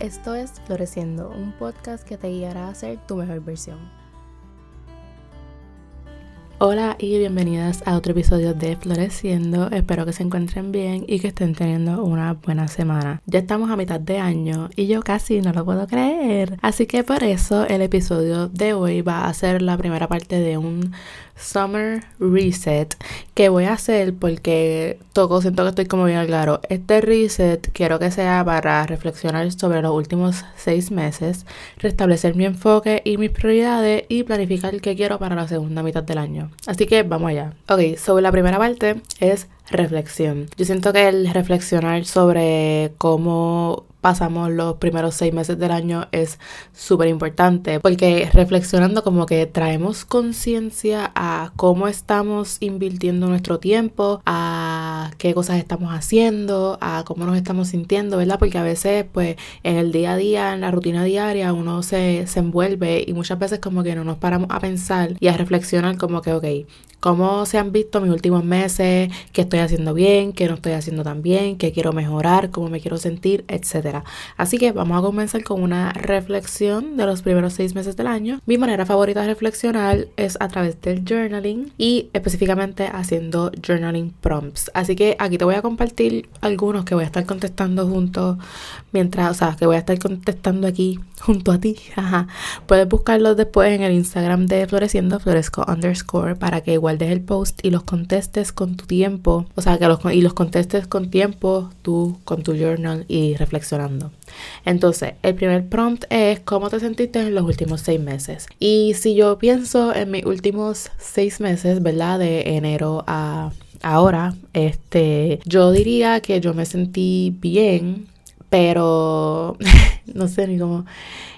Esto es Floreciendo, un podcast que te guiará a ser tu mejor versión. Hola y bienvenidas a otro episodio de Floreciendo. Espero que se encuentren bien y que estén teniendo una buena semana. Ya estamos a mitad de año y yo casi no lo puedo creer. Así que por eso el episodio de hoy va a ser la primera parte de un Summer Reset que voy a hacer porque toco, siento que estoy como bien claro. Este reset quiero que sea para reflexionar sobre los últimos seis meses, restablecer mi enfoque y mis prioridades y planificar qué quiero para la segunda mitad del año. Así que vamos allá. Ok, sobre la primera parte es reflexión. Yo siento que el reflexionar sobre cómo pasamos los primeros seis meses del año es súper importante porque reflexionando como que traemos conciencia a cómo estamos invirtiendo nuestro tiempo, a qué cosas estamos haciendo, a cómo nos estamos sintiendo, ¿verdad? Porque a veces pues en el día a día, en la rutina diaria uno se, se envuelve y muchas veces como que no nos paramos a pensar y a reflexionar como que ok, cómo se han visto mis últimos meses, qué estoy haciendo bien, qué no estoy haciendo tan bien, qué quiero mejorar, cómo me quiero sentir, etc. Así que vamos a comenzar con una reflexión de los primeros seis meses del año. Mi manera favorita de reflexionar es a través del journaling y específicamente haciendo journaling prompts. Así que aquí te voy a compartir algunos que voy a estar contestando junto mientras, o sea, que voy a estar contestando aquí junto a ti. Puedes buscarlos después en el Instagram de Floreciendo Floresco underscore para que guardes el post y los contestes con tu tiempo. O sea, que los, y los contestes con tiempo tú con tu journal y reflexionando. Entonces, el primer prompt es cómo te sentiste en los últimos seis meses. Y si yo pienso en mis últimos seis meses, ¿verdad? De enero a ahora, este, yo diría que yo me sentí bien pero no sé ni cómo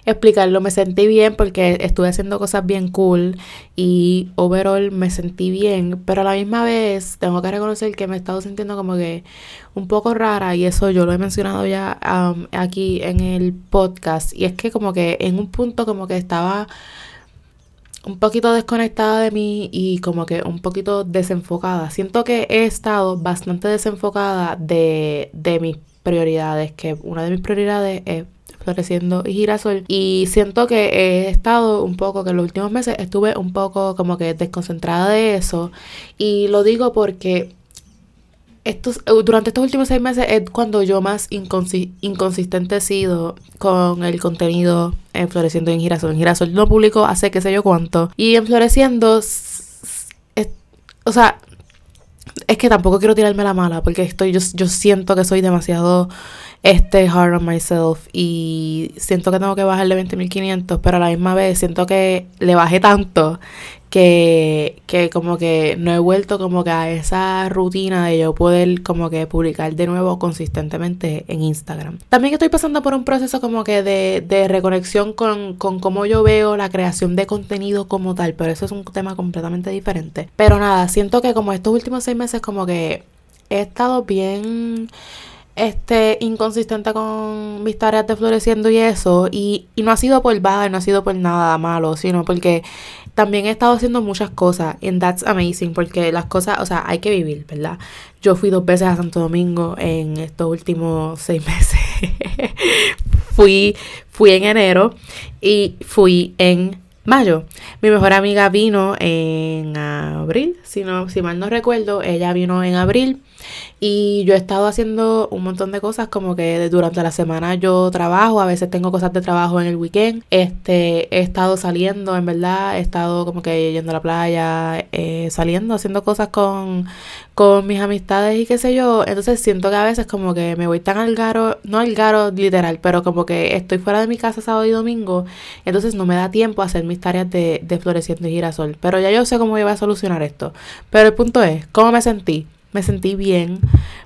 explicarlo. Me sentí bien porque estuve haciendo cosas bien cool y overall me sentí bien, pero a la misma vez tengo que reconocer que me he estado sintiendo como que un poco rara y eso yo lo he mencionado ya um, aquí en el podcast y es que como que en un punto como que estaba un poquito desconectada de mí y como que un poquito desenfocada. Siento que he estado bastante desenfocada de, de mis prioridades, que una de mis prioridades es floreciendo y girasol y siento que he estado un poco que en los últimos meses estuve un poco como que desconcentrada de eso y lo digo porque estos, durante estos últimos seis meses es cuando yo más inconsistente he sido con el contenido en Floreciendo y en Girasol. En Girasol no publico hace qué sé yo cuánto. Y en Floreciendo, o sea, es que tampoco quiero tirarme la mala porque estoy yo, yo siento que soy demasiado este hard on myself y siento que tengo que bajarle 20.500 pero a la misma vez siento que le bajé tanto que, que como que no he vuelto como que a esa rutina de yo poder como que publicar de nuevo consistentemente en Instagram. También estoy pasando por un proceso como que de, de reconexión con, con cómo yo veo la creación de contenido como tal, pero eso es un tema completamente diferente. Pero nada, siento que como estos últimos seis meses como que he estado bien este, inconsistente con mis tareas de floreciendo y eso. Y, y no ha sido por baja, no ha sido por nada malo, sino porque también he estado haciendo muchas cosas. And that's amazing, porque las cosas, o sea, hay que vivir, ¿verdad? Yo fui dos veces a Santo Domingo en estos últimos seis meses. fui, fui en enero y fui en mayo. Mi mejor amiga vino en abril, si, no, si mal no recuerdo, ella vino en abril. Y yo he estado haciendo un montón de cosas como que durante la semana yo trabajo, a veces tengo cosas de trabajo en el weekend. Este, he estado saliendo, en verdad, he estado como que yendo a la playa, eh, saliendo, haciendo cosas con, con mis amistades y qué sé yo. Entonces siento que a veces como que me voy tan al garo, no al garo literal, pero como que estoy fuera de mi casa sábado y domingo. Entonces no me da tiempo a hacer mis tareas de, de floreciendo y girasol. Pero ya yo sé cómo iba a solucionar esto. Pero el punto es, ¿cómo me sentí? Me sentí bien,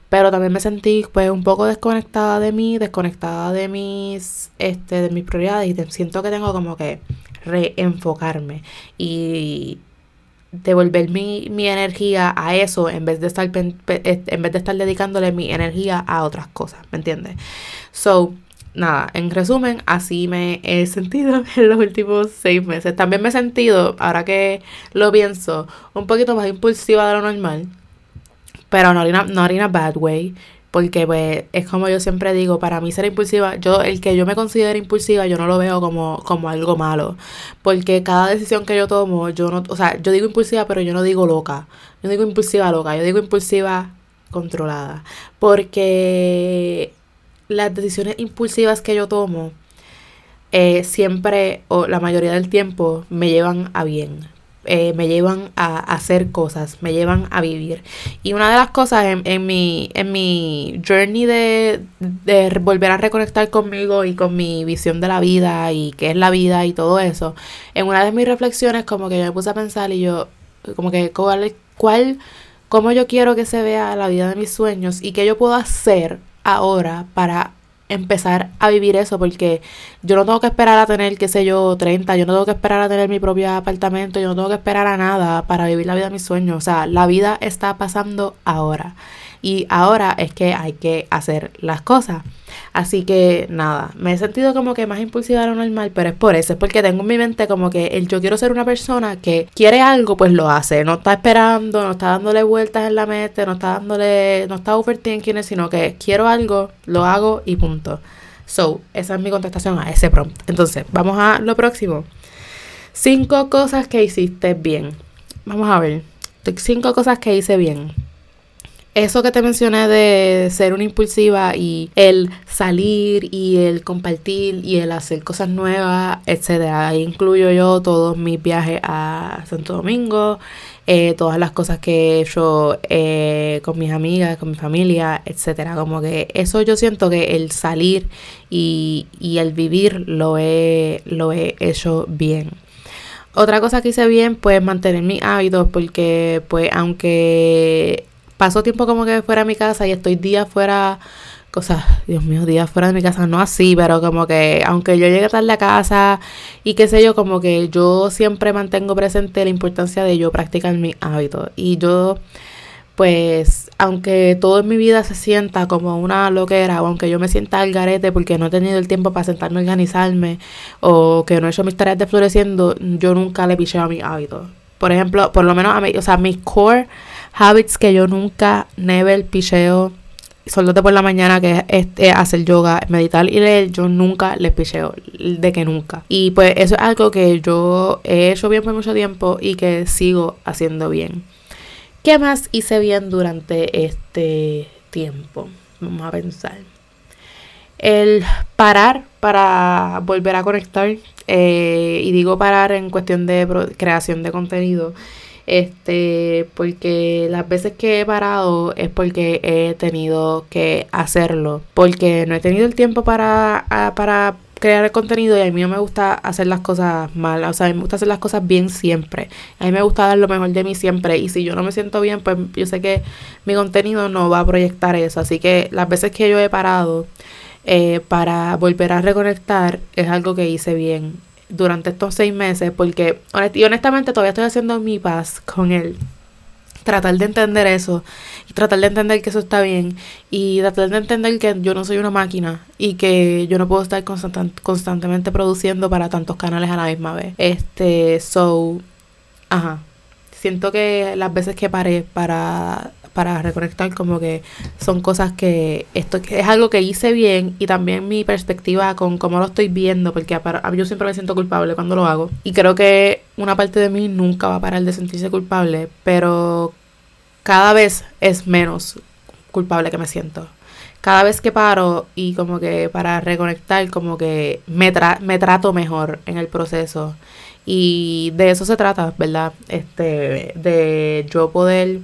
pero también me sentí pues un poco desconectada de mí, desconectada de mis este de mis prioridades y siento que tengo como que reenfocarme y devolver mi, mi energía a eso en vez de estar en vez de estar dedicándole mi energía a otras cosas, ¿me entiendes? So, nada, en resumen, así me he sentido en los últimos seis meses. También me he sentido, ahora que lo pienso, un poquito más impulsiva de lo normal pero no in, a, bad way. porque pues es como yo siempre digo, para mí ser impulsiva, yo el que yo me considere impulsiva, yo no lo veo como, como algo malo, porque cada decisión que yo tomo, yo no, o sea, yo digo impulsiva, pero yo no digo loca, yo digo impulsiva loca, yo digo impulsiva controlada, porque las decisiones impulsivas que yo tomo, eh, siempre o la mayoría del tiempo me llevan a bien. Eh, me llevan a, hacer cosas, me llevan a vivir. Y una de las cosas en, en mi, en mi journey de, de, volver a reconectar conmigo y con mi visión de la vida y qué es la vida y todo eso, en una de mis reflexiones como que yo me puse a pensar y yo, como que cuál, cuál cómo yo quiero que se vea la vida de mis sueños y qué yo puedo hacer ahora para empezar a vivir eso porque yo no tengo que esperar a tener, qué sé yo, 30, yo no tengo que esperar a tener mi propio apartamento, yo no tengo que esperar a nada para vivir la vida de mis sueños, o sea, la vida está pasando ahora y ahora es que hay que hacer las cosas. Así que nada, me he sentido como que más impulsiva de lo normal, pero es por eso, es porque tengo en mi mente como que el yo quiero ser una persona que quiere algo, pues lo hace, no está esperando, no está dándole vueltas en la mente, no está dándole, no está overthinking, sino que quiero algo, lo hago y punto. So, esa es mi contestación a ese prompt. Entonces, vamos a lo próximo. Cinco cosas que hiciste bien. Vamos a ver. Cinco cosas que hice bien eso que te mencioné de ser una impulsiva y el salir y el compartir y el hacer cosas nuevas, etcétera. Ahí incluyo yo todos mis viajes a Santo Domingo, eh, todas las cosas que he hecho eh, con mis amigas, con mi familia, etcétera. Como que eso yo siento que el salir y, y el vivir lo he, lo he hecho bien. Otra cosa que hice bien, pues mantener mis hábitos, porque pues aunque paso tiempo como que fuera de mi casa y estoy días fuera, cosas, Dios mío, días fuera de mi casa, no así, pero como que aunque yo llegue tarde a casa y qué sé yo, como que yo siempre mantengo presente la importancia de yo practicar mi hábito Y yo, pues, aunque todo en mi vida se sienta como una loquera, o aunque yo me sienta al garete porque no he tenido el tiempo para sentarme a organizarme, o que no he hecho mis tareas de floreciendo, yo nunca le picheo a mi hábito. Por ejemplo, por lo menos a mí, o sea, mi core habits que yo nunca, never, picheo. Solo de por la mañana que es, hacer yoga, meditar y leer, yo nunca les picheo, de que nunca. Y pues eso es algo que yo he hecho bien por mucho tiempo y que sigo haciendo bien. ¿Qué más hice bien durante este tiempo? Vamos a pensar. El parar para volver a conectar. Eh, y digo parar en cuestión de creación de contenido este, porque las veces que he parado es porque he tenido que hacerlo, porque no he tenido el tiempo para, para crear el contenido y a mí no me gusta hacer las cosas mal, o sea, a mí me gusta hacer las cosas bien siempre, a mí me gusta dar lo mejor de mí siempre y si yo no me siento bien, pues yo sé que mi contenido no va a proyectar eso, así que las veces que yo he parado eh, para volver a reconectar es algo que hice bien durante estos seis meses porque y honestamente todavía estoy haciendo mi paz con él. Tratar de entender eso tratar de entender que eso está bien y tratar de entender que yo no soy una máquina y que yo no puedo estar constantemente produciendo para tantos canales a la misma vez. Este, so, ajá. Siento que las veces que paré para para reconectar como que son cosas que esto es algo que hice bien y también mi perspectiva con cómo lo estoy viendo porque yo siempre me siento culpable cuando lo hago. Y creo que una parte de mí nunca va a parar de sentirse culpable pero cada vez es menos culpable que me siento. Cada vez que paro y como que para reconectar como que me, me trato mejor en el proceso. Y de eso se trata, ¿verdad? Este, de yo poder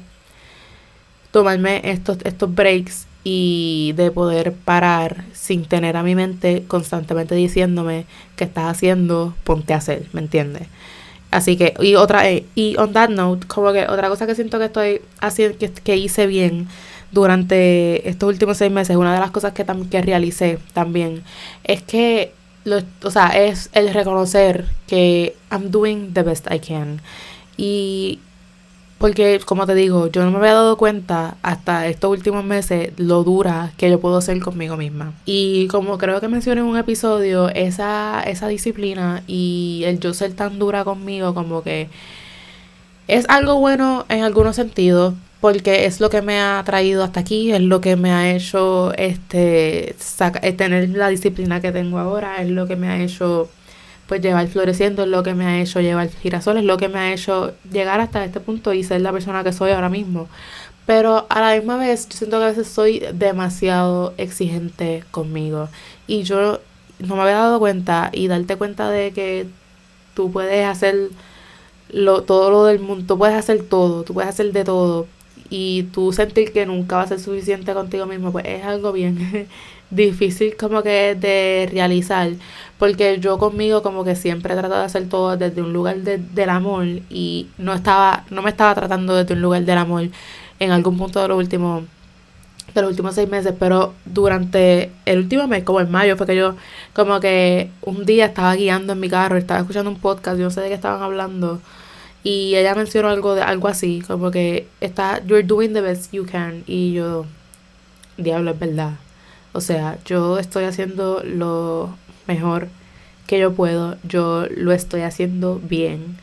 tomarme estos, estos breaks y de poder parar sin tener a mi mente constantemente diciéndome que estás haciendo, ponte a hacer, ¿me entiendes? Así que, y otra, eh, y on that note, como que otra cosa que siento que estoy haciendo, que, que hice bien durante estos últimos seis meses, una de las cosas que, que realicé también, es que, lo, o sea, es el reconocer que I'm doing the best I can. Y porque, como te digo, yo no me había dado cuenta hasta estos últimos meses lo dura que yo puedo ser conmigo misma. Y como creo que mencioné en un episodio, esa, esa disciplina y el yo ser tan dura conmigo, como que es algo bueno en algunos sentidos, porque es lo que me ha traído hasta aquí, es lo que me ha hecho este eh, tener la disciplina que tengo ahora, es lo que me ha hecho pues llevar floreciendo, es lo que me ha hecho llevar girasol, es lo que me ha hecho llegar hasta este punto y ser la persona que soy ahora mismo. Pero a la misma vez, yo siento que a veces soy demasiado exigente conmigo. Y yo no me había dado cuenta y darte cuenta de que tú puedes hacer lo, todo lo del mundo, tú puedes hacer todo, tú puedes hacer de todo y tú sentir que nunca va a ser suficiente contigo mismo, pues es algo bien difícil como que de realizar, porque yo conmigo como que siempre he tratado de hacer todo desde un lugar de, del amor y no estaba, no me estaba tratando desde un lugar del amor en algún punto de los últimos de los últimos seis meses, pero durante el último mes, como en mayo, fue que yo como que un día estaba guiando en mi carro, estaba escuchando un podcast, yo no sé de qué estaban hablando, y ella mencionó algo de algo así, como que está you're doing the best you can y yo diablo es verdad. O sea, yo estoy haciendo lo mejor que yo puedo, yo lo estoy haciendo bien.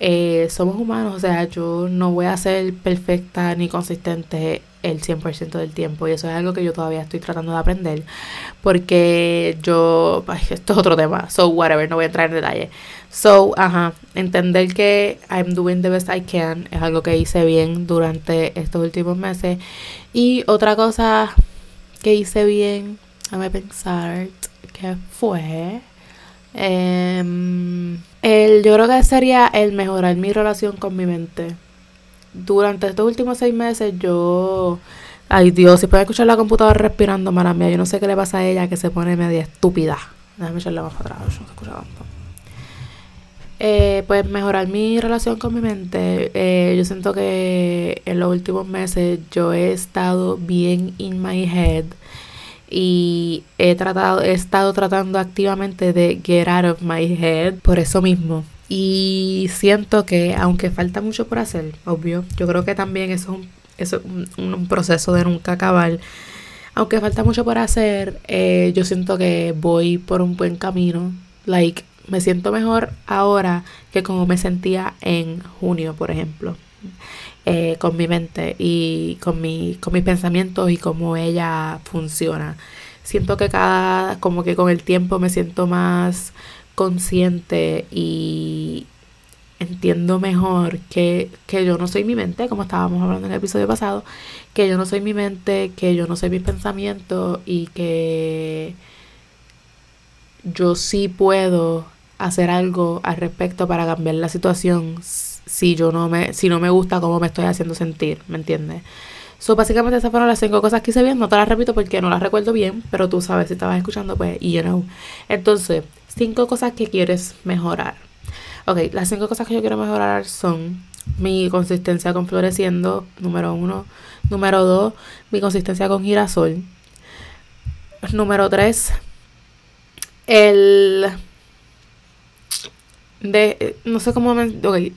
Eh, somos humanos, o sea, yo no voy a ser perfecta ni consistente el 100% del tiempo. Y eso es algo que yo todavía estoy tratando de aprender porque yo, esto es otro tema, so whatever, no voy a entrar en detalle. So, ajá, entender que I'm doing the best I can es algo que hice bien durante estos últimos meses. Y otra cosa que hice bien, déjame pensar, ¿qué fue? Em, el, yo creo que sería el mejorar mi relación con mi mente durante estos últimos seis meses yo... Ay Dios, si pueden escuchar la computadora respirando, mala mía, yo no sé qué le pasa a ella que se pone media estúpida. Déjame echarle más atrás, yo no escucha eh, pues mejorar mi relación con mi mente. Eh, yo siento que en los últimos meses yo he estado bien in my head y he tratado, he estado tratando activamente de get out of my head por eso mismo. Y siento que aunque falta mucho por hacer, obvio, yo creo que también eso es un, un, proceso de nunca acabar. Aunque falta mucho por hacer, eh, yo siento que voy por un buen camino. Like, me siento mejor ahora que como me sentía en junio, por ejemplo. Eh, con mi mente y con, mi, con mis pensamientos y cómo ella funciona. Siento que cada, como que con el tiempo me siento más consciente y entiendo mejor que, que yo no soy mi mente, como estábamos hablando en el episodio pasado, que yo no soy mi mente, que yo no soy mis pensamientos y que yo sí puedo hacer algo al respecto para cambiar la situación si yo no me si no me gusta cómo me estoy haciendo sentir, ¿me entiendes? So, básicamente esas fueron las cinco cosas que hice bien. No te las repito porque no las recuerdo bien, pero tú sabes si estabas escuchando, pues, y you know. Entonces, cinco cosas que quieres mejorar. Ok, las cinco cosas que yo quiero mejorar son mi consistencia con floreciendo, número uno. Número dos, mi consistencia con girasol. Número tres, el... De, no sé cómo me... Ok.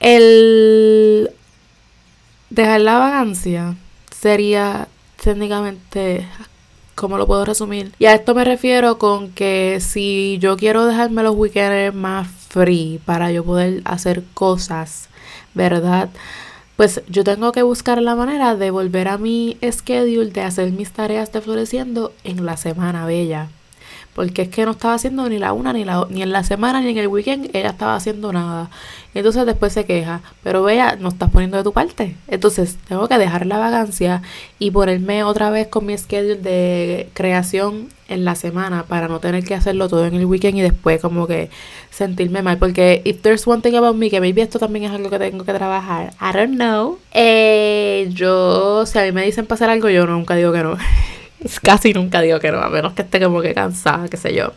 El Dejar la vagancia sería técnicamente ¿cómo lo puedo resumir? Y a esto me refiero con que si yo quiero dejarme los weekends más free para yo poder hacer cosas, ¿verdad? Pues yo tengo que buscar la manera de volver a mi schedule de hacer mis tareas de floreciendo en la semana bella porque es que no estaba haciendo ni la una, ni, la, ni en la semana, ni en el weekend, ella estaba haciendo nada. Entonces después se queja, pero vea, no estás poniendo de tu parte. Entonces tengo que dejar la vagancia y ponerme otra vez con mi schedule de creación en la semana para no tener que hacerlo todo en el weekend y después como que sentirme mal. Porque if there's one thing about me, que maybe esto también es algo que tengo que trabajar, I don't know. Eh, yo, si a mí me dicen pasar algo, yo nunca digo que no. Casi nunca digo que no, a menos que esté como que cansada, qué sé yo.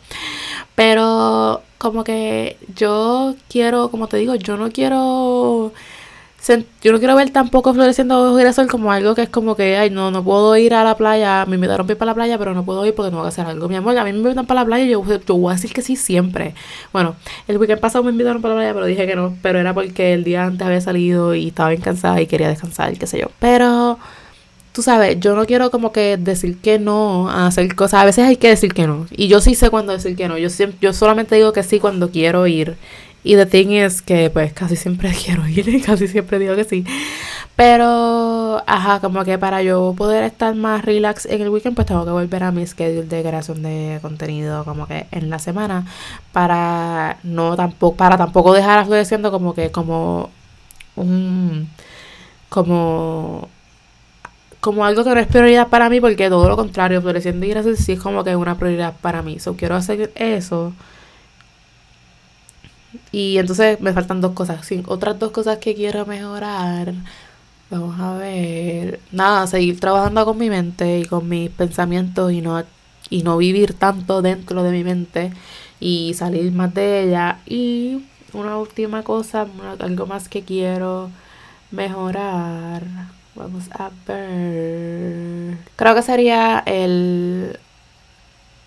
Pero como que yo quiero, como te digo, yo no quiero yo no quiero ver tampoco floreciendo girasol como algo que es como que, ay, no, no puedo ir a la playa, me invitaron a ir para la playa, pero no puedo ir porque no voy a hacer algo. Mi amor, a mí me invitan para la playa yo, yo voy a decir que sí siempre. Bueno, el weekend pasado me invitaron para la playa, pero dije que no, pero era porque el día antes había salido y estaba bien cansada y quería descansar, qué sé yo. Pero tú sabes, yo no quiero como que decir que no a hacer cosas. A veces hay que decir que no. Y yo sí sé cuándo decir que no. Yo, yo solamente digo que sí cuando quiero ir. Y the thing is que pues casi siempre quiero ir y casi siempre digo que sí. Pero, ajá, como que para yo poder estar más relax en el weekend, pues tengo que volver a mi schedule de creación de contenido como que en la semana para no tampoco para tampoco dejar floreciendo como que como un como como algo que no es prioridad para mí porque todo lo contrario, floreciendo y gracias sí es como que es una prioridad para mí. So quiero hacer eso. Y entonces me faltan dos cosas. Sí, otras dos cosas que quiero mejorar Vamos a ver. Nada, seguir trabajando con mi mente y con mis pensamientos y no, y no vivir tanto dentro de mi mente y salir más de ella. Y una última cosa, algo más que quiero mejorar. Vamos a ver. Creo que sería el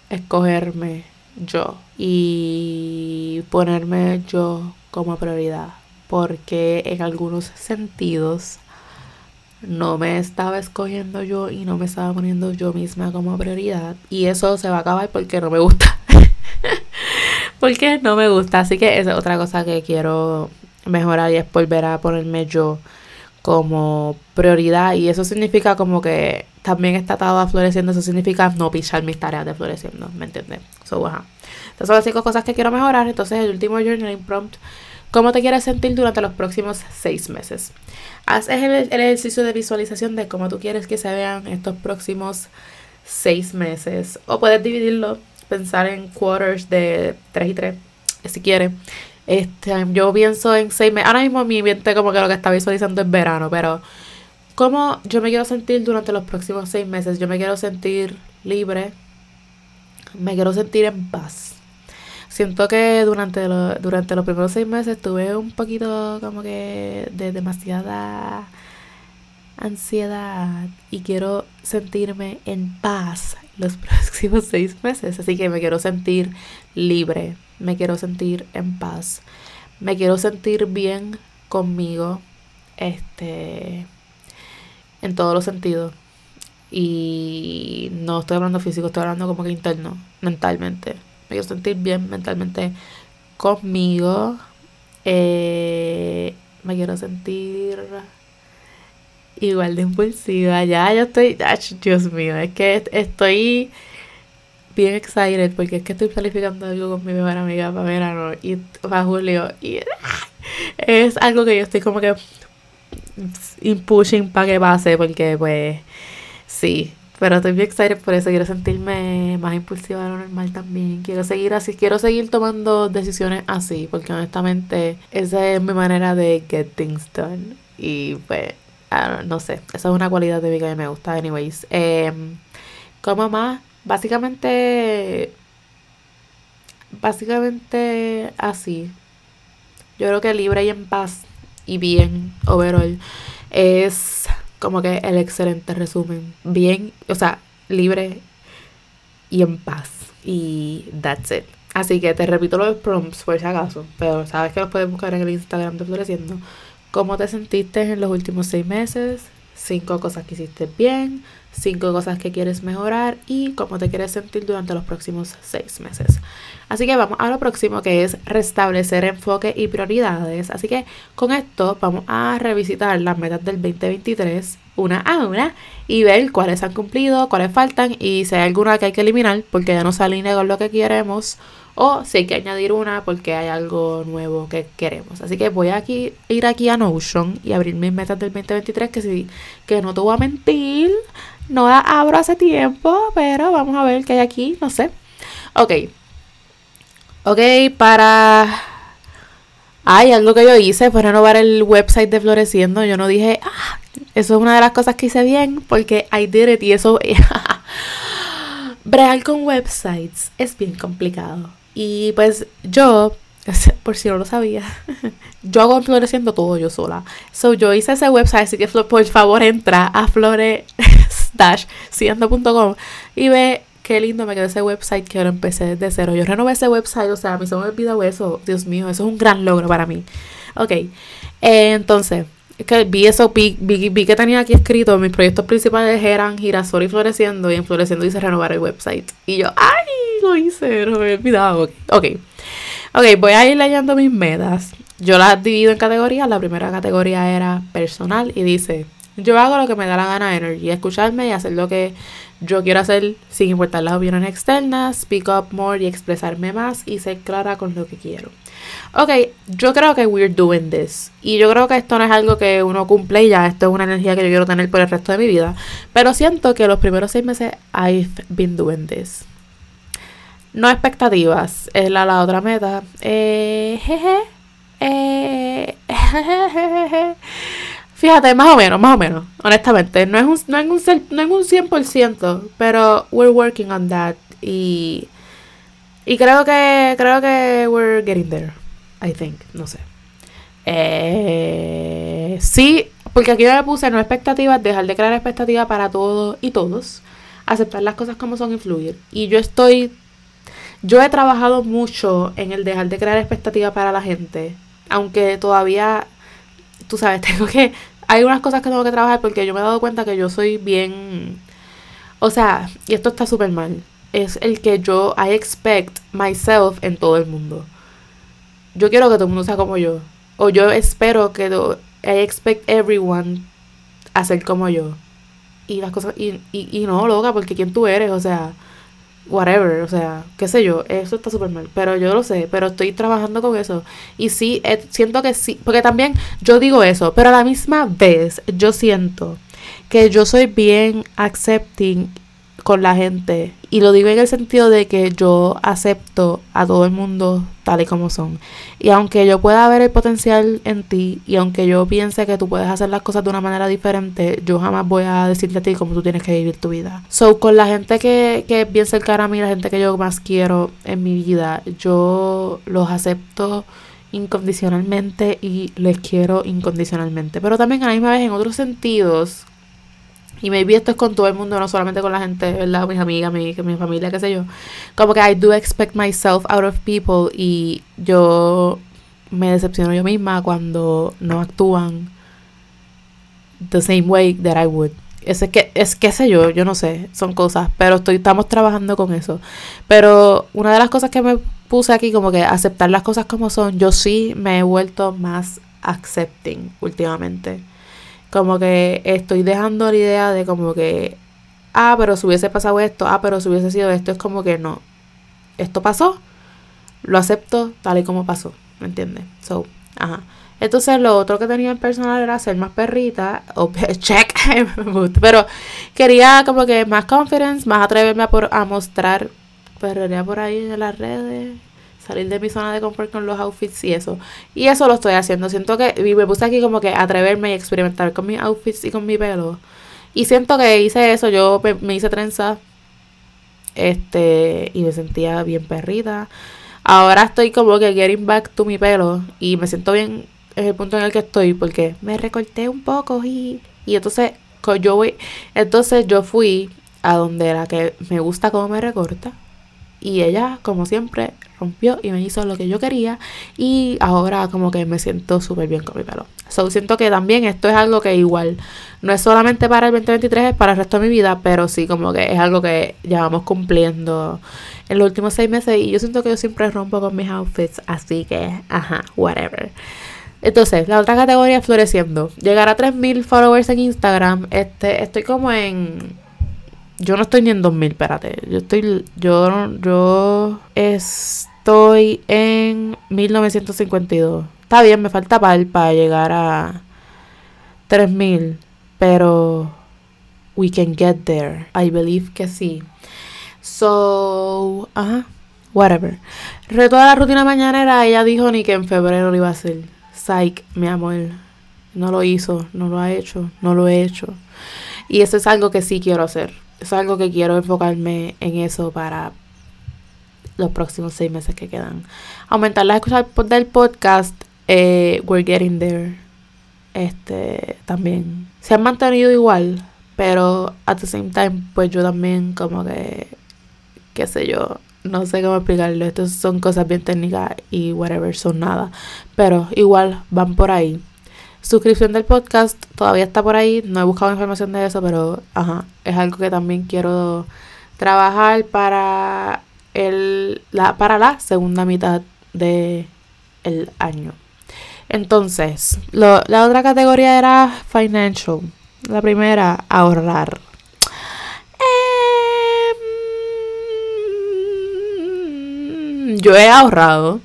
escogerme yo y ponerme yo como prioridad. Porque en algunos sentidos no me estaba escogiendo yo y no me estaba poniendo yo misma como prioridad. Y eso se va a acabar porque no me gusta. porque no me gusta. Así que esa es otra cosa que quiero mejorar y es volver a ponerme yo como prioridad. Y eso significa como que también está atado floreciendo. Eso significa no pichar mis tareas de floreciendo. ¿Me entiendes? So, Entonces son las cinco cosas que quiero mejorar. Entonces el último journaling prompt ¿Cómo te quieres sentir durante los próximos seis meses? Haz el, ejercicio de visualización de cómo tú quieres que se vean estos próximos seis meses. O puedes dividirlo, pensar en quarters de 3 y 3, si quieres. Este, yo pienso en seis meses. Ahora mismo mi mente como que lo que está visualizando es verano, pero ¿cómo yo me quiero sentir durante los próximos seis meses? Yo me quiero sentir libre, me quiero sentir en paz Siento que durante, durante los primeros seis meses tuve un poquito como que de demasiada ansiedad y quiero sentirme en paz los próximos seis meses. Así que me quiero sentir libre, me quiero sentir en paz, me quiero sentir bien conmigo, este, en todos los sentidos. Y no estoy hablando físico, estoy hablando como que interno, mentalmente me quiero sentir bien mentalmente conmigo. Eh, me quiero sentir igual de impulsiva. Ya, yo estoy, Dios mío, es que estoy bien excited porque es que estoy planificando algo con mi mejor amiga para verano y para julio y es algo que yo estoy como que pushing para que pase porque pues sí, pero estoy bien excited por eso. Quiero sentirme más impulsiva de lo normal también. Quiero seguir así. Quiero seguir tomando decisiones así. Porque honestamente, esa es mi manera de get things done. Y pues, no sé. Esa es una cualidad de mí que me gusta. Anyways. Eh, como más, básicamente. Básicamente así. Yo creo que libre y en paz y bien overall es como que el excelente resumen. Bien, o sea, libre y en paz. Y that's it. Así que te repito los prompts por si acaso, pero sabes que los puedes buscar en el Instagram de Floreciendo. ¿Cómo te sentiste en los últimos seis meses? Cinco cosas que hiciste bien, cinco cosas que quieres mejorar y cómo te quieres sentir durante los próximos seis meses. Así que vamos a lo próximo que es restablecer enfoque y prioridades. Así que con esto vamos a revisitar las metas del 2023 una a una y ver cuáles han cumplido, cuáles faltan y si hay alguna que hay que eliminar porque ya no se alinea con lo que queremos o si hay que añadir una porque hay algo nuevo que queremos. Así que voy a aquí, ir aquí a Notion y abrir mis metas del 2023 que sí, que no te voy a mentir, no la abro hace tiempo, pero vamos a ver qué hay aquí, no sé. Ok. Ok, para... Hay algo que yo hice fue renovar el website de Floreciendo. Yo no dije, ah, eso es una de las cosas que hice bien porque I did it y eso... Bregar con websites es bien complicado. Y pues yo, por si no lo sabía, yo hago floreciendo todo yo sola. So yo hice ese website, así que por favor entra a flore y ve qué lindo me quedó ese website que ahora empecé desde cero. Yo renové ese website, o sea, a mí se me olvidado eso. Dios mío, eso es un gran logro para mí. Ok, eh, entonces, vi eso, vi, vi, que tenía aquí escrito, mis proyectos principales eran girasol y floreciendo, y en floreciendo hice renovar el website. Y yo, ¡ay! Lo hice, no me he olvidado. Ok. Ok, voy a ir leyendo mis metas. Yo las divido en categorías. La primera categoría era personal y dice, yo hago lo que me da la gana energy, escucharme y hacer lo que yo quiero hacer sin importar las opiniones externas, speak up more y expresarme más y ser clara con lo que quiero. Ok, yo creo que we're doing this. Y yo creo que esto no es algo que uno cumple y ya, esto es una energía que yo quiero tener por el resto de mi vida. Pero siento que los primeros seis meses I've been doing this. No expectativas, es la, la otra meta. Eh, jeje, eh, Fíjate, más o menos, más o menos, honestamente. No es un, no es un, no es un 100%, pero we're working on that. Y, y creo que, creo que we're getting there. I think, no sé. Eh, sí, porque aquí yo me puse no expectativas, dejar de crear expectativas para todos y todos. Aceptar las cosas como son y fluir. Y yo estoy. Yo he trabajado mucho en el dejar de crear expectativas para la gente. Aunque todavía tú sabes, tengo que, hay unas cosas que tengo que trabajar porque yo me he dado cuenta que yo soy bien, o sea, y esto está súper mal, es el que yo, I expect myself en todo el mundo. Yo quiero que todo el mundo sea como yo. O yo espero que I expect everyone a ser como yo. Y las cosas, y, y, y no, loca, porque quién tú eres, o sea, whatever, o sea, qué sé yo, eso está súper mal, pero yo lo sé, pero estoy trabajando con eso. Y sí, eh, siento que sí, porque también yo digo eso, pero a la misma vez yo siento que yo soy bien accepting con la gente. Y lo digo en el sentido de que yo acepto a todo el mundo tal y como son. Y aunque yo pueda ver el potencial en ti y aunque yo piense que tú puedes hacer las cosas de una manera diferente, yo jamás voy a decirte a ti cómo tú tienes que vivir tu vida. So, con la gente que, que es bien cercana a mí, la gente que yo más quiero en mi vida, yo los acepto incondicionalmente y les quiero incondicionalmente. Pero también a la misma vez en otros sentidos y maybe esto es con todo el mundo, no solamente con la gente, ¿verdad? Mis amigas, mi, mi familia, qué sé yo. Como que I do expect myself out of people y yo me decepciono yo misma cuando no actúan the same way that I would. Es que, es qué sé yo, yo no sé, son cosas, pero estoy, estamos trabajando con eso. Pero una de las cosas que me puse aquí, como que aceptar las cosas como son, yo sí me he vuelto más accepting últimamente. Como que estoy dejando la idea de como que, ah, pero si hubiese pasado esto, ah, pero si hubiese sido esto, es como que no. Esto pasó, lo acepto tal y como pasó, ¿me entiendes? So, ajá. Entonces lo otro que tenía en personal era ser más perrita, o check, pero quería como que más confidence, más atreverme a, por, a mostrar perrería por ahí en las redes, salir de mi zona de confort con los outfits y eso. Y eso lo estoy haciendo. Siento que me puse aquí como que atreverme y experimentar con mis outfits y con mi pelo. Y siento que hice eso. Yo me, hice trenza. Este. Y me sentía bien perrita. Ahora estoy como que getting back to mi pelo. Y me siento bien en el punto en el que estoy. Porque me recorté un poco y. Y entonces yo voy. Entonces yo fui a donde la que me gusta cómo me recorta. Y ella, como siempre, rompió y me hizo lo que yo quería y ahora como que me siento súper bien con mi pelo. So, siento que también esto es algo que igual no es solamente para el 2023, es para el resto de mi vida, pero sí como que es algo que llevamos cumpliendo en los últimos seis meses y yo siento que yo siempre rompo con mis outfits, así que, ajá, whatever. Entonces, la otra categoría es floreciendo. Llegar a 3000 followers en Instagram, este, estoy como en yo no estoy ni en 2000, espérate. Yo estoy. Yo. Yo. Estoy en 1952. Está bien, me falta par para llegar a 3000. Pero. We can get there. I believe que sí. So. Ajá. Whatever. Reto de la rutina mañanera. Ella dijo ni que en febrero lo iba a hacer. Psych, mi amor. No lo hizo. No lo ha hecho. No lo he hecho. Y eso es algo que sí quiero hacer es algo que quiero enfocarme en eso para los próximos seis meses que quedan. Aumentar las escuchas del podcast, eh, we're getting there. Este, también. Se han mantenido igual, pero at the same time, pues yo también como que, qué sé yo, no sé cómo explicarlo. Estas son cosas bien técnicas y whatever, son nada. Pero igual van por ahí suscripción del podcast todavía está por ahí. No he buscado información de eso, pero ajá, es algo que también quiero trabajar para el la para la segunda mitad de el año. Entonces, la otra categoría era financial. La primera, ahorrar. Em, yo he ahorrado.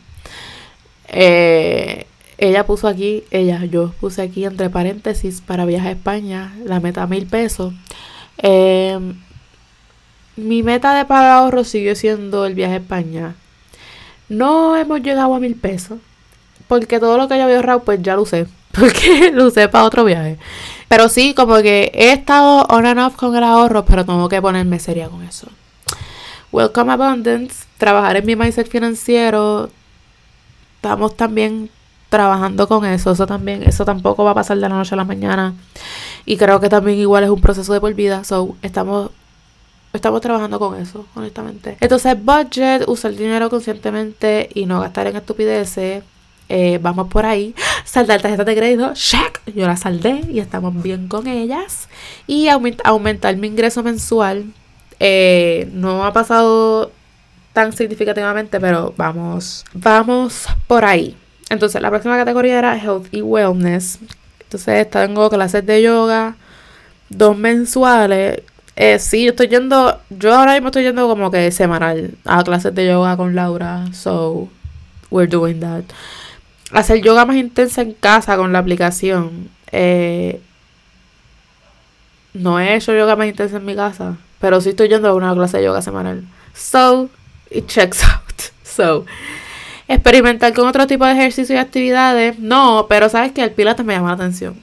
Eh, ella puso aquí, ella, yo puse aquí entre paréntesis para viajar a España, la meta mil pesos. Em, mi meta de pagar ahorro sigue siendo el viaje a España. No hemos llegado a mil pesos. Porque todo lo que yo había ahorrado, pues ya lo usé. Porque lo usé para otro viaje. Pero sí, como que he estado on and off con el ahorro, pero tengo que ponerme seria con eso. Welcome Abundance, trabajar en mi mindset financiero. Estamos también trabajando con eso. Eso también, eso tampoco va a pasar de la noche a la mañana. Y creo que también igual es un proceso de por vida. So, estamos Estamos trabajando con eso, honestamente. Entonces, budget, usar dinero conscientemente y no gastar en estupideces. Eh, vamos por ahí. Saldar tarjetas de crédito. Check. Yo las saldé y estamos bien con ellas. Y aumentar mi ingreso mensual. Eh, no ha pasado tan significativamente, pero vamos, vamos por ahí. Entonces, la próxima categoría era Health y Wellness. Entonces, tengo clases de yoga, dos mensuales. Eh, sí, yo estoy yendo, yo ahora mismo estoy yendo como que semanal a clases de yoga con Laura. So, we're doing that hacer yoga más intensa en casa con la aplicación. Eh, no he hecho yoga más intensa en mi casa, pero sí estoy yendo a una clase de yoga semanal. So, it checks out. So, experimentar con otro tipo de ejercicio y actividades, no, pero sabes que el pilates me llama la atención.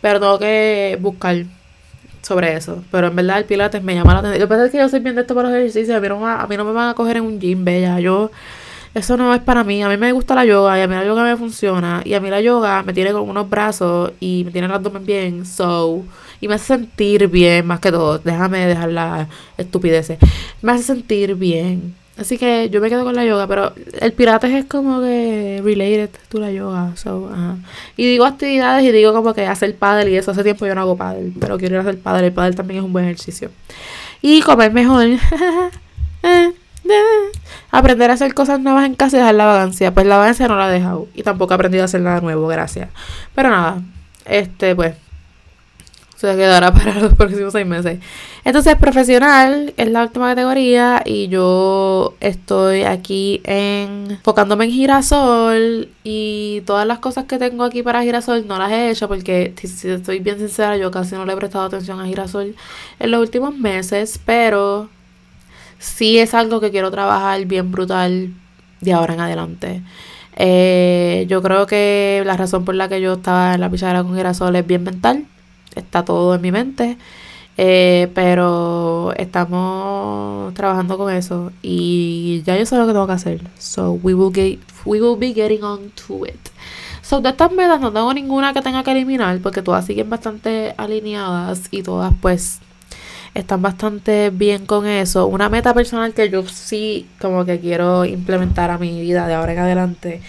Pero tengo que buscar sobre eso. Pero en verdad el pilates me llama la atención. Lo que pasa es que yo soy bien de esto para los ejercicios. A mí, no, a mí no me van a coger en un gym, bella. Yo eso no es para mí. A mí me gusta la yoga y a mí la yoga me funciona. Y a mí la yoga me tiene con unos brazos y me tiene el abdomen bien. So, y me hace sentir bien más que todo. Déjame dejar la estupideces. Me hace sentir bien. Así que yo me quedo con la yoga, pero el pilates es como que related to la yoga. So, Y digo actividades y digo como que hacer paddle y eso. Hace tiempo yo no hago paddle, pero quiero ir a hacer paddle. El paddle también es un buen ejercicio. Y comer mejor. Aprender a hacer cosas nuevas en casa y dejar la vagancia. Pues la vagancia no la he dejado. Y tampoco he aprendido a hacer nada nuevo, gracias. Pero nada, este pues se quedará para los próximos seis meses. Entonces, profesional es la última categoría y yo estoy aquí en, enfocándome en girasol y todas las cosas que tengo aquí para girasol no las he hecho porque, si estoy bien sincera, yo casi no le he prestado atención a girasol en los últimos meses, pero sí es algo que quiero trabajar bien brutal de ahora en adelante. Eh, yo creo que la razón por la que yo estaba en la pichadera con girasol es bien mental. Está todo en mi mente. Eh, pero estamos trabajando con eso y ya yo sé lo que tengo que hacer. So we will get we will be getting on to it. So de estas metas no tengo ninguna que tenga que eliminar porque todas siguen bastante alineadas y todas pues están bastante bien con eso. Una meta personal que yo sí como que quiero implementar a mi vida de ahora en adelante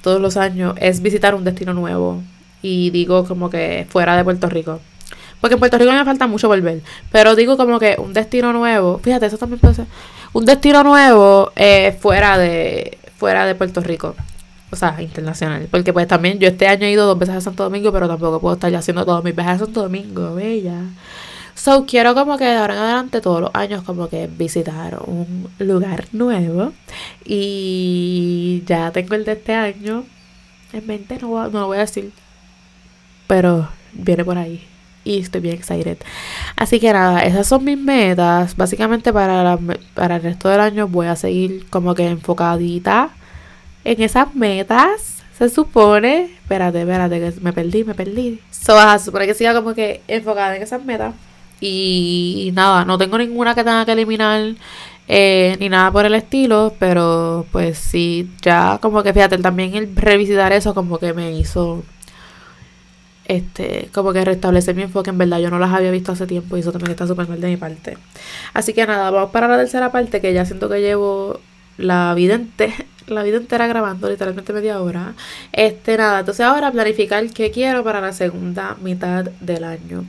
todos los años es visitar un destino nuevo. Y digo como que fuera de Puerto Rico. Porque en Puerto Rico me falta mucho volver. Pero digo como que un destino nuevo. Fíjate, eso también puede ser. Un destino nuevo eh, fuera de fuera de Puerto Rico. O sea, internacional. Porque pues también yo este año he ido dos veces a Santo Domingo, pero tampoco puedo estar ya haciendo todos mis viajes a Santo Domingo, bella. So, quiero como que de ahora en adelante todos los años como que visitar un lugar nuevo. Y ya tengo el de este año en mente, no, no lo voy a decir. Pero viene por ahí. Y estoy bien excited. Así que nada, esas son mis metas. Básicamente para, para el resto del año voy a seguir como que enfocadita en esas metas. Se supone. Espérate, espérate, que me perdí, me perdí. So, se supone que siga como que enfocada en esas metas. Y nada, no tengo ninguna que tenga que eliminar eh, ni nada por el estilo, pero pues sí, ya como que fíjate, también el revisitar eso como que me hizo este, como que restablecer mi enfoque, en verdad yo no las había visto hace tiempo y eso también está súper mal de mi parte. Así que nada, vamos para la tercera parte que ya siento que llevo la vida entera, la vida entera grabando, literalmente media hora. Este nada, entonces ahora planificar qué quiero para la segunda mitad del año.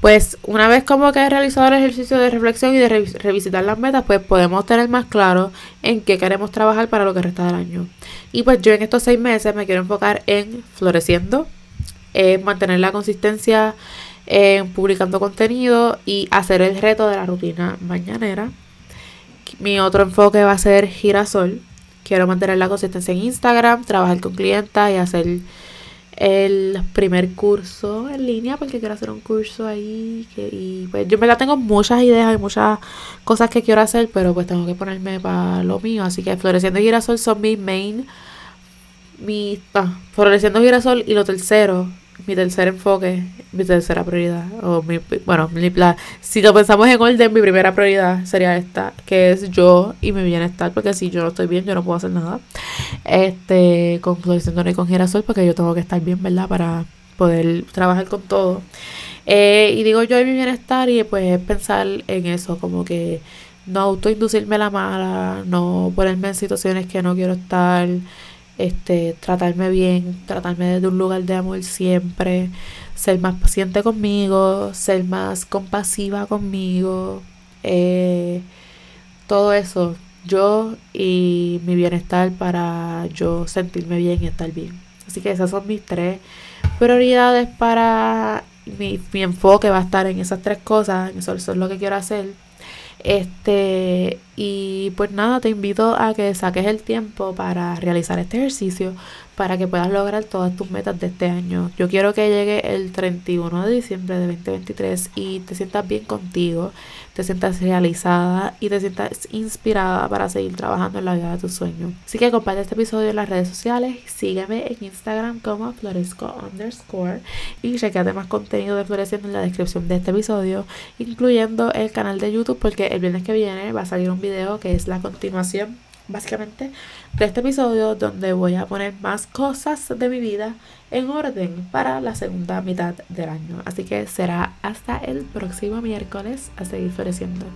Pues una vez como que he realizado el ejercicio de reflexión y de revisitar las metas, pues podemos tener más claro en qué queremos trabajar para lo que resta del año. Y pues yo en estos seis meses me quiero enfocar en floreciendo, en mantener la consistencia en publicando contenido y hacer el reto de la rutina mañanera. Mi otro enfoque va a ser girasol. Quiero mantener la consistencia en Instagram, trabajar con clientas y hacer el primer curso en línea porque quiero hacer un curso ahí que, y pues yo me la tengo muchas ideas y muchas cosas que quiero hacer pero pues tengo que ponerme para lo mío así que floreciendo girasol son mis main mi ah, floreciendo girasol y lo tercero mi tercer enfoque, mi tercera prioridad, o mi, bueno, mi si lo pensamos en orden, mi primera prioridad sería esta, que es yo y mi bienestar, porque si yo no estoy bien, yo no puedo hacer nada. Este, con Floreciendo y con Girasol, porque yo tengo que estar bien, ¿verdad? Para poder trabajar con todo. Eh, y digo yo y mi bienestar, y pues pensar en eso, como que no autoinducirme la mala, no ponerme en situaciones que no quiero estar este, tratarme bien, tratarme desde un lugar de amor siempre, ser más paciente conmigo, ser más compasiva conmigo, eh, todo eso, yo y mi bienestar para yo sentirme bien y estar bien. Así que esas son mis tres prioridades para mi, mi enfoque va a estar en esas tres cosas, eso es lo que quiero hacer. Este, y pues nada, te invito a que saques el tiempo para realizar este ejercicio para que puedas lograr todas tus metas de este año. Yo quiero que llegue el 31 de diciembre de 2023 y te sientas bien contigo, te sientas realizada y te sientas inspirada para seguir trabajando en la vida de tus sueños. Así que comparte este episodio en las redes sociales, sígueme en Instagram como floresco underscore y chequeate más contenido de Floreciendo en la descripción de este episodio, incluyendo el canal de YouTube porque el viernes que viene va a salir un video que es la continuación básicamente de este episodio donde voy a poner más cosas de mi vida en orden para la segunda mitad del año. Así que será hasta el próximo miércoles a seguir floreciendo.